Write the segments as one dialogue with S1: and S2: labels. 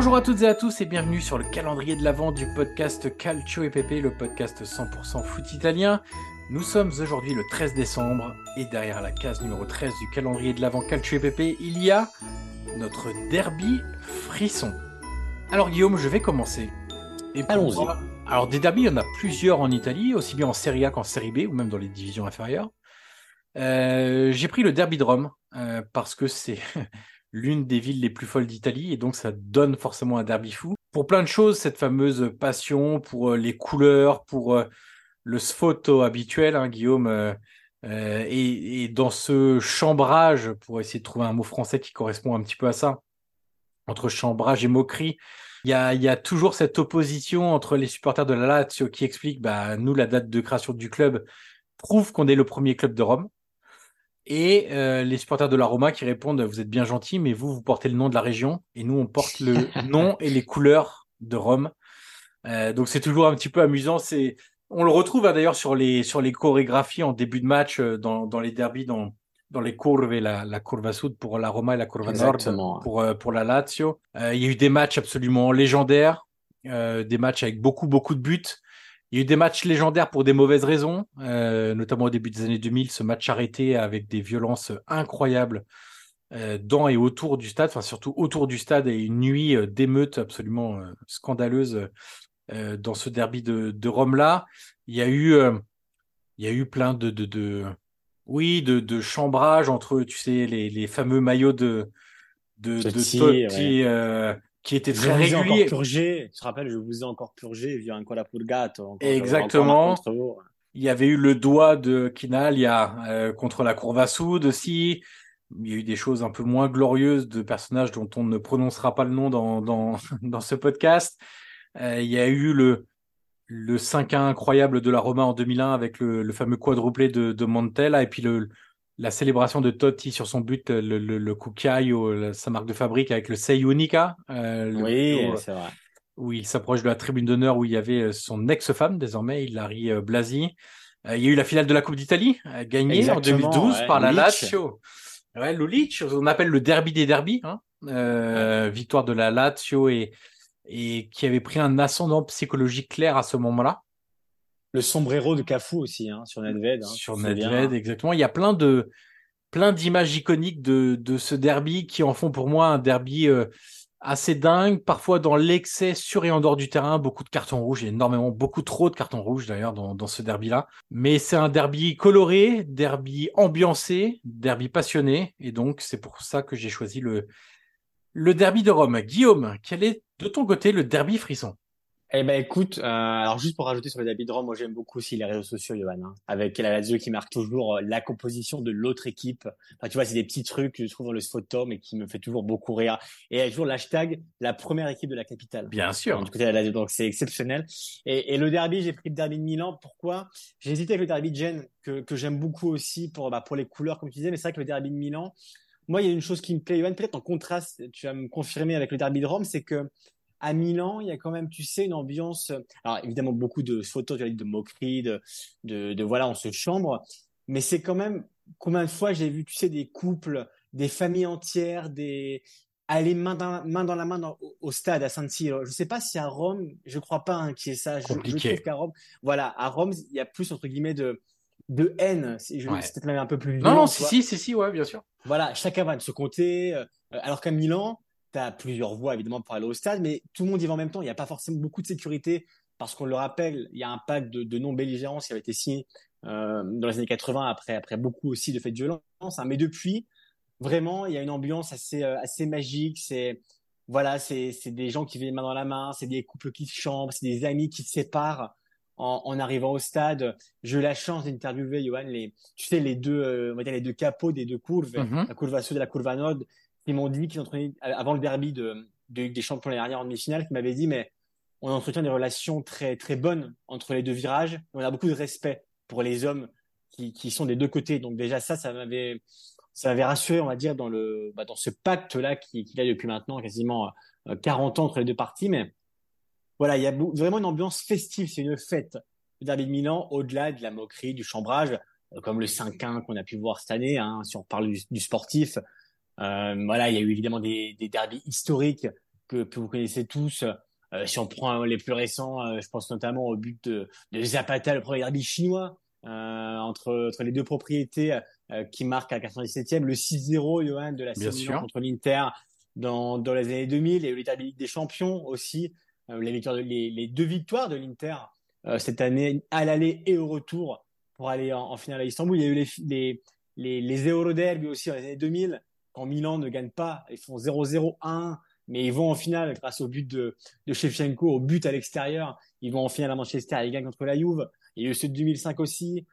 S1: Bonjour à toutes et à tous et bienvenue sur le calendrier de l'avant du podcast Calcio et Pepe, le podcast 100% foot italien. Nous sommes aujourd'hui le 13 décembre et derrière la case numéro 13 du calendrier de l'avant Calcio et Pepe, il y a notre derby frisson. Alors Guillaume, je vais commencer.
S2: Et Allons-y.
S1: Alors des derbys, il y en a plusieurs en Italie, aussi bien en Serie A qu'en Serie B ou même dans les divisions inférieures. Euh, j'ai pris le derby de Rome euh, parce que c'est l'une des villes les plus folles d'Italie, et donc ça donne forcément un derby fou. Pour plein de choses, cette fameuse passion pour euh, les couleurs, pour euh, le sfoto habituel, hein, Guillaume, euh, et, dans ce chambrage, pour essayer de trouver un mot français qui correspond un petit peu à ça, entre chambrage et moquerie, il y a, y a, toujours cette opposition entre les supporters de la Lazio qui expliquent, bah, nous, la date de création du club prouve qu'on est le premier club de Rome et euh, les supporters de la Roma qui répondent vous êtes bien gentils mais vous vous portez le nom de la région et nous on porte le nom et les couleurs de Rome. Euh, donc c'est toujours un petit peu amusant. C'est on le retrouve hein, d'ailleurs sur les sur les chorégraphies en début de match euh, dans, dans les derbies dans dans les courbes et la, la curva sud pour la Roma et la curva nord pour pour la Lazio. Il y a eu des matchs absolument légendaires des matchs avec beaucoup beaucoup de buts il y a eu des matchs légendaires pour des mauvaises raisons, euh, notamment au début des années 2000, ce match arrêté avec des violences incroyables euh, dans et autour du stade, enfin surtout autour du stade et une nuit euh, d'émeutes absolument euh, scandaleuse dans ce derby de, de Rome-là. Il y a eu, il y a eu plein de, de, de oui, de, de chambrage entre, tu sais, les, les fameux maillots de de, Totti, de Totti ouais qui était très régulier.
S2: Encore purgé. Je te rappelle, je vous ai encore purgé via un cola purgato.
S1: Exactement. il y avait eu le doigt de Kinalia euh, contre la Courva Sud aussi. Il y a eu des choses un peu moins glorieuses de personnages dont on ne prononcera pas le nom dans, dans, dans ce podcast. Euh, il y a eu le, le 5-1 incroyable de la Roma en 2001 avec le, le fameux quadruplé de, de Montella et puis le, la célébration de Totti sur son but, le, le, le sa marque de fabrique avec le Sei Unica.
S2: Euh, oui, c'est vrai.
S1: Où il s'approche de la tribune d'honneur où il y avait euh, son ex-femme désormais, Hilary euh, Blasi. il y a eu la finale de la Coupe d'Italie, gagnée en 2012 par la Lazio. Ouais, Lulic, on appelle le derby des derbys. Hein. Victoire de la Lazio et, et qui avait pris un ascendant psychologique clair à ce moment-là
S2: le sombrero de Cafu aussi hein, sur Nedved. Hein,
S1: sur Nedved, exactement. Il y a plein de plein d'images iconiques de, de ce derby qui en font pour moi un derby euh, assez dingue, parfois dans l'excès sur et en dehors du terrain, beaucoup de cartons rouges, énormément, beaucoup trop de cartons rouges d'ailleurs dans, dans ce derby-là. Mais c'est un derby coloré, derby ambiancé, derby passionné, et donc c'est pour ça que j'ai choisi le, le derby de Rome. Guillaume, quel est de ton côté le derby frisson?
S2: Eh ben écoute, euh, alors juste pour rajouter sur les habits de Rome, moi j'aime beaucoup aussi les réseaux sociaux, Johan, hein, avec la Lazio qui marque toujours euh, la composition de l'autre équipe. Enfin, tu vois, c'est des petits trucs que je trouve dans le photo, mais qui me fait toujours beaucoup rire. Et il y a toujours l'hashtag la première équipe de la capitale.
S1: Bien sûr.
S2: du côté de la Lazio, donc c'est exceptionnel. Et, et, le derby, j'ai pris le derby de Milan. Pourquoi? J'ai hésité avec le derby de Gênes, que, que j'aime beaucoup aussi pour bah, pour les couleurs, comme tu disais. Mais c'est vrai que le derby de Milan, moi, il y a une chose qui me plaît, Johan, peut-être en contraste, tu vas me confirmer avec le derby de Rome, c'est que à Milan, il y a quand même, tu sais, une ambiance. Alors évidemment, beaucoup de photos, de moquerie, de, de, de voilà, on se chambre, mais c'est quand même combien de fois j'ai vu, tu sais, des couples, des familles entières, des aller main dans, main dans la main au, stade à San Siro. Je sais pas si à Rome, je crois pas hein, qu'il y ait ça. Je, je trouve qu'à Rome, voilà, à Rome, il y a plus entre guillemets de de haine. Je, C'est peut-être même un peu plus.
S1: Violent, non, non, si, si, si, si, ouais, bien sûr.
S2: Voilà, chacun va de se compter. Euh, alors qu'à Milan, tu as plusieurs voies évidemment pour aller au stade, mais tout le monde y va en même temps. Il n'y a pas forcément beaucoup de sécurité parce qu'on le rappelle, il y a un pacte de, non-belligérance qui avait été signé euh, dans les années 80 après, après beaucoup aussi de faits de violence. Hein. Mais depuis, vraiment, il y a une ambiance assez, euh, assez magique. C'est voilà, c'est des gens qui viennent main dans la main, c'est des couples qui se chambrent, c'est des amis qui se séparent en, en, arrivant au stade. J'ai eu la chance d'interviewer, Johan, les, tu sais, les deux, euh, on va dire les deux capots des deux courves, mm-hmm. la courbe sud et la courbe nord, qui m'ont dit qu'ils entraînaient avant le derby de, des champions l'année dernière en demi-finale, qui m'avaient dit, mais on entretient des relations très, très bonnes entre les deux virages. On a beaucoup de respect pour les hommes qui, qui sont des deux côtés. Donc déjà, ça, ça m'avait, ça m'avait rassuré, on va dire, dans le, bah, dans ce pacte-là qu'il qui a depuis maintenant quasiment 40 euh, ans entre les deux parties. Mais voilà, il y a vraiment une ambiance festive. C'est une fête. Le derby de Milan, au-delà de la moquerie, du chambrage, euh, comme le 5-1 qu'on a pu voir cette année, hein, si on parle du, sportif. Euh, voilà, il y a eu évidemment des, des historiques que, que vous connaissez tous. Euh, si on prend les plus récents, euh, je pense notamment au but de, de Zapata, le premier derby chinois euh, entre, entre les deux propriétés qui marquent à la 97e, le 6-0 Johan de la série contre l'Inter dans, dans les années 2000 et le derby des Champions aussi, les, victoires de, les, les, deux victoires de l'Inter cette année à l'aller et au retour pour aller en, finale à Istanbul. Il y a eu les, les, les, les Euroderby aussi dans les années 2000 quand Milan ne gagne pas, ils font 0-0-1 mais ils vont en finale grâce au but de, de Shevchenko, au but à l'extérieur. Ils vont en finale à Manchester, ils gagnent contre la Juve. Il y a eu ceux de 2005 aussi.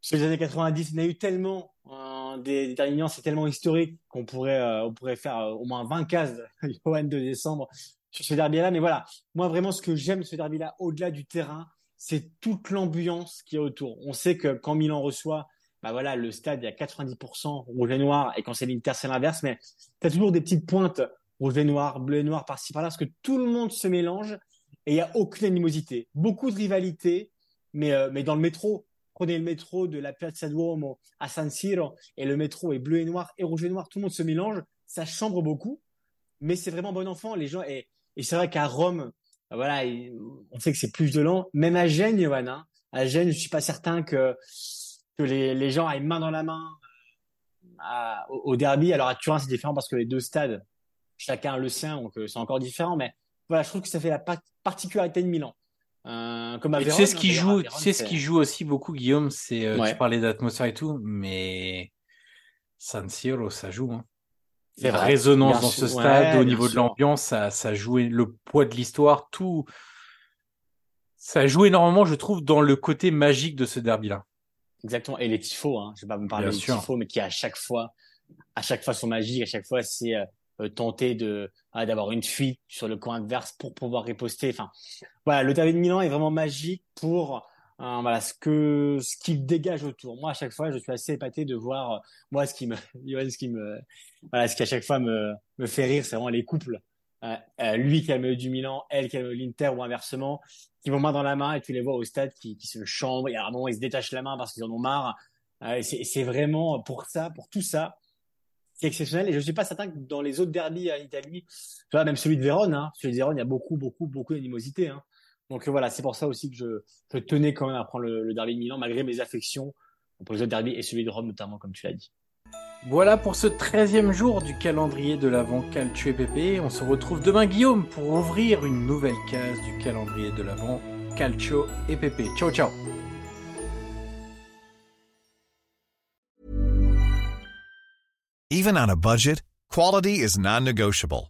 S2: Ceux des années 90, il y en a eu tellement euh, des déterminants, c'est tellement historique qu'on pourrait, euh, on pourrait faire euh, au moins 20 cases Johan de décembre sur ce derby-là. Mais voilà, moi vraiment, ce que j'aime ce derby-là, au-delà du terrain, c'est toute l'ambiance qui est autour. On sait que quand Milan reçoit, bah voilà, le stade, il y a 90% rouge et noir, et quand c'est l'Inter, c'est l'inverse, mais tu as toujours des petites pointes rouge et noir, bleu et noir par-ci par-là, parce que tout le monde se mélange et il n'y a aucune animosité. Beaucoup de rivalité, mais, euh, mais dans le métro, prenez le métro de la Piazza Duomo à San Siro et le métro est bleu et noir et rouge et noir, tout le monde se mélange, ça chambre beaucoup, mais c'est vraiment bon enfant. Les gens, et, et c'est vrai qu'à Rome, voilà, on sait que c'est plus violent. Même à Gênes, Johan, hein, à Gênes, je suis pas certain que, que les, les gens aillent main dans la main euh, au, au, derby. Alors à Turin, c'est différent parce que les deux stades chacun le sien, donc euh, c'est encore différent. Mais voilà, je trouve que ça fait la particularité de Milan.
S1: Euh, comme tu sais ce qui joue, tu ce qui joue aussi beaucoup, Guillaume, c'est euh, tu parlais d'atmosphère et tout, mais San Siro, ça joue. Hein. La résonance dans ce stade, au niveau de l'ambiance, ça, ça joué le poids de l'histoire, tout. Ça joue énormément, je trouve, dans le côté magique de ce derby-là.
S2: Exactement. Et les tifos, hein. je vais pas me parler des tifos, mais qui à chaque fois, à chaque fois sont magiques, à chaque fois c'est euh, tenter de ah, d'avoir une fuite sur le coin adverse pour pouvoir riposter. Enfin, voilà, le derby de Milan est vraiment magique pour euh, voilà ce que ce qu'il dégage autour. Moi, à chaque fois, je suis assez épaté de voir euh, moi ce qui me ce qui me voilà ce qui à chaque fois me me fait rire, c'est vraiment les couples. Lui qui a le du Milan, elle qui a le l'Inter ou inversement, qui vont main dans la main et tu les vois au stade qui, qui se chambrent. Et à un moment, ils se détachent la main parce qu'ils en ont marre. c'est vraiment pour ça, pour tout ça, c'est exceptionnel. Et je ne suis pas certain que dans les autres derbies en Italie, tu même celui de Vérone, hein, celui de il y a beaucoup, beaucoup, beaucoup d'animosité. Hein. Donc voilà, c'est pour ça aussi que je, je, tenais quand même à prendre le, derby de Milan, malgré mes affections pour les autres derbies et celui de Rome notamment, comme tu l'as dit.
S1: Voilà pour ce 13e jour du calendrier de l'Avent Calcio Pépé. On se retrouve demain, Guillaume, pour ouvrir une nouvelle case du calendrier de l'Avent Calcio et Pépé. Ciao, ciao
S3: Even on a budget, quality is non-negotiable.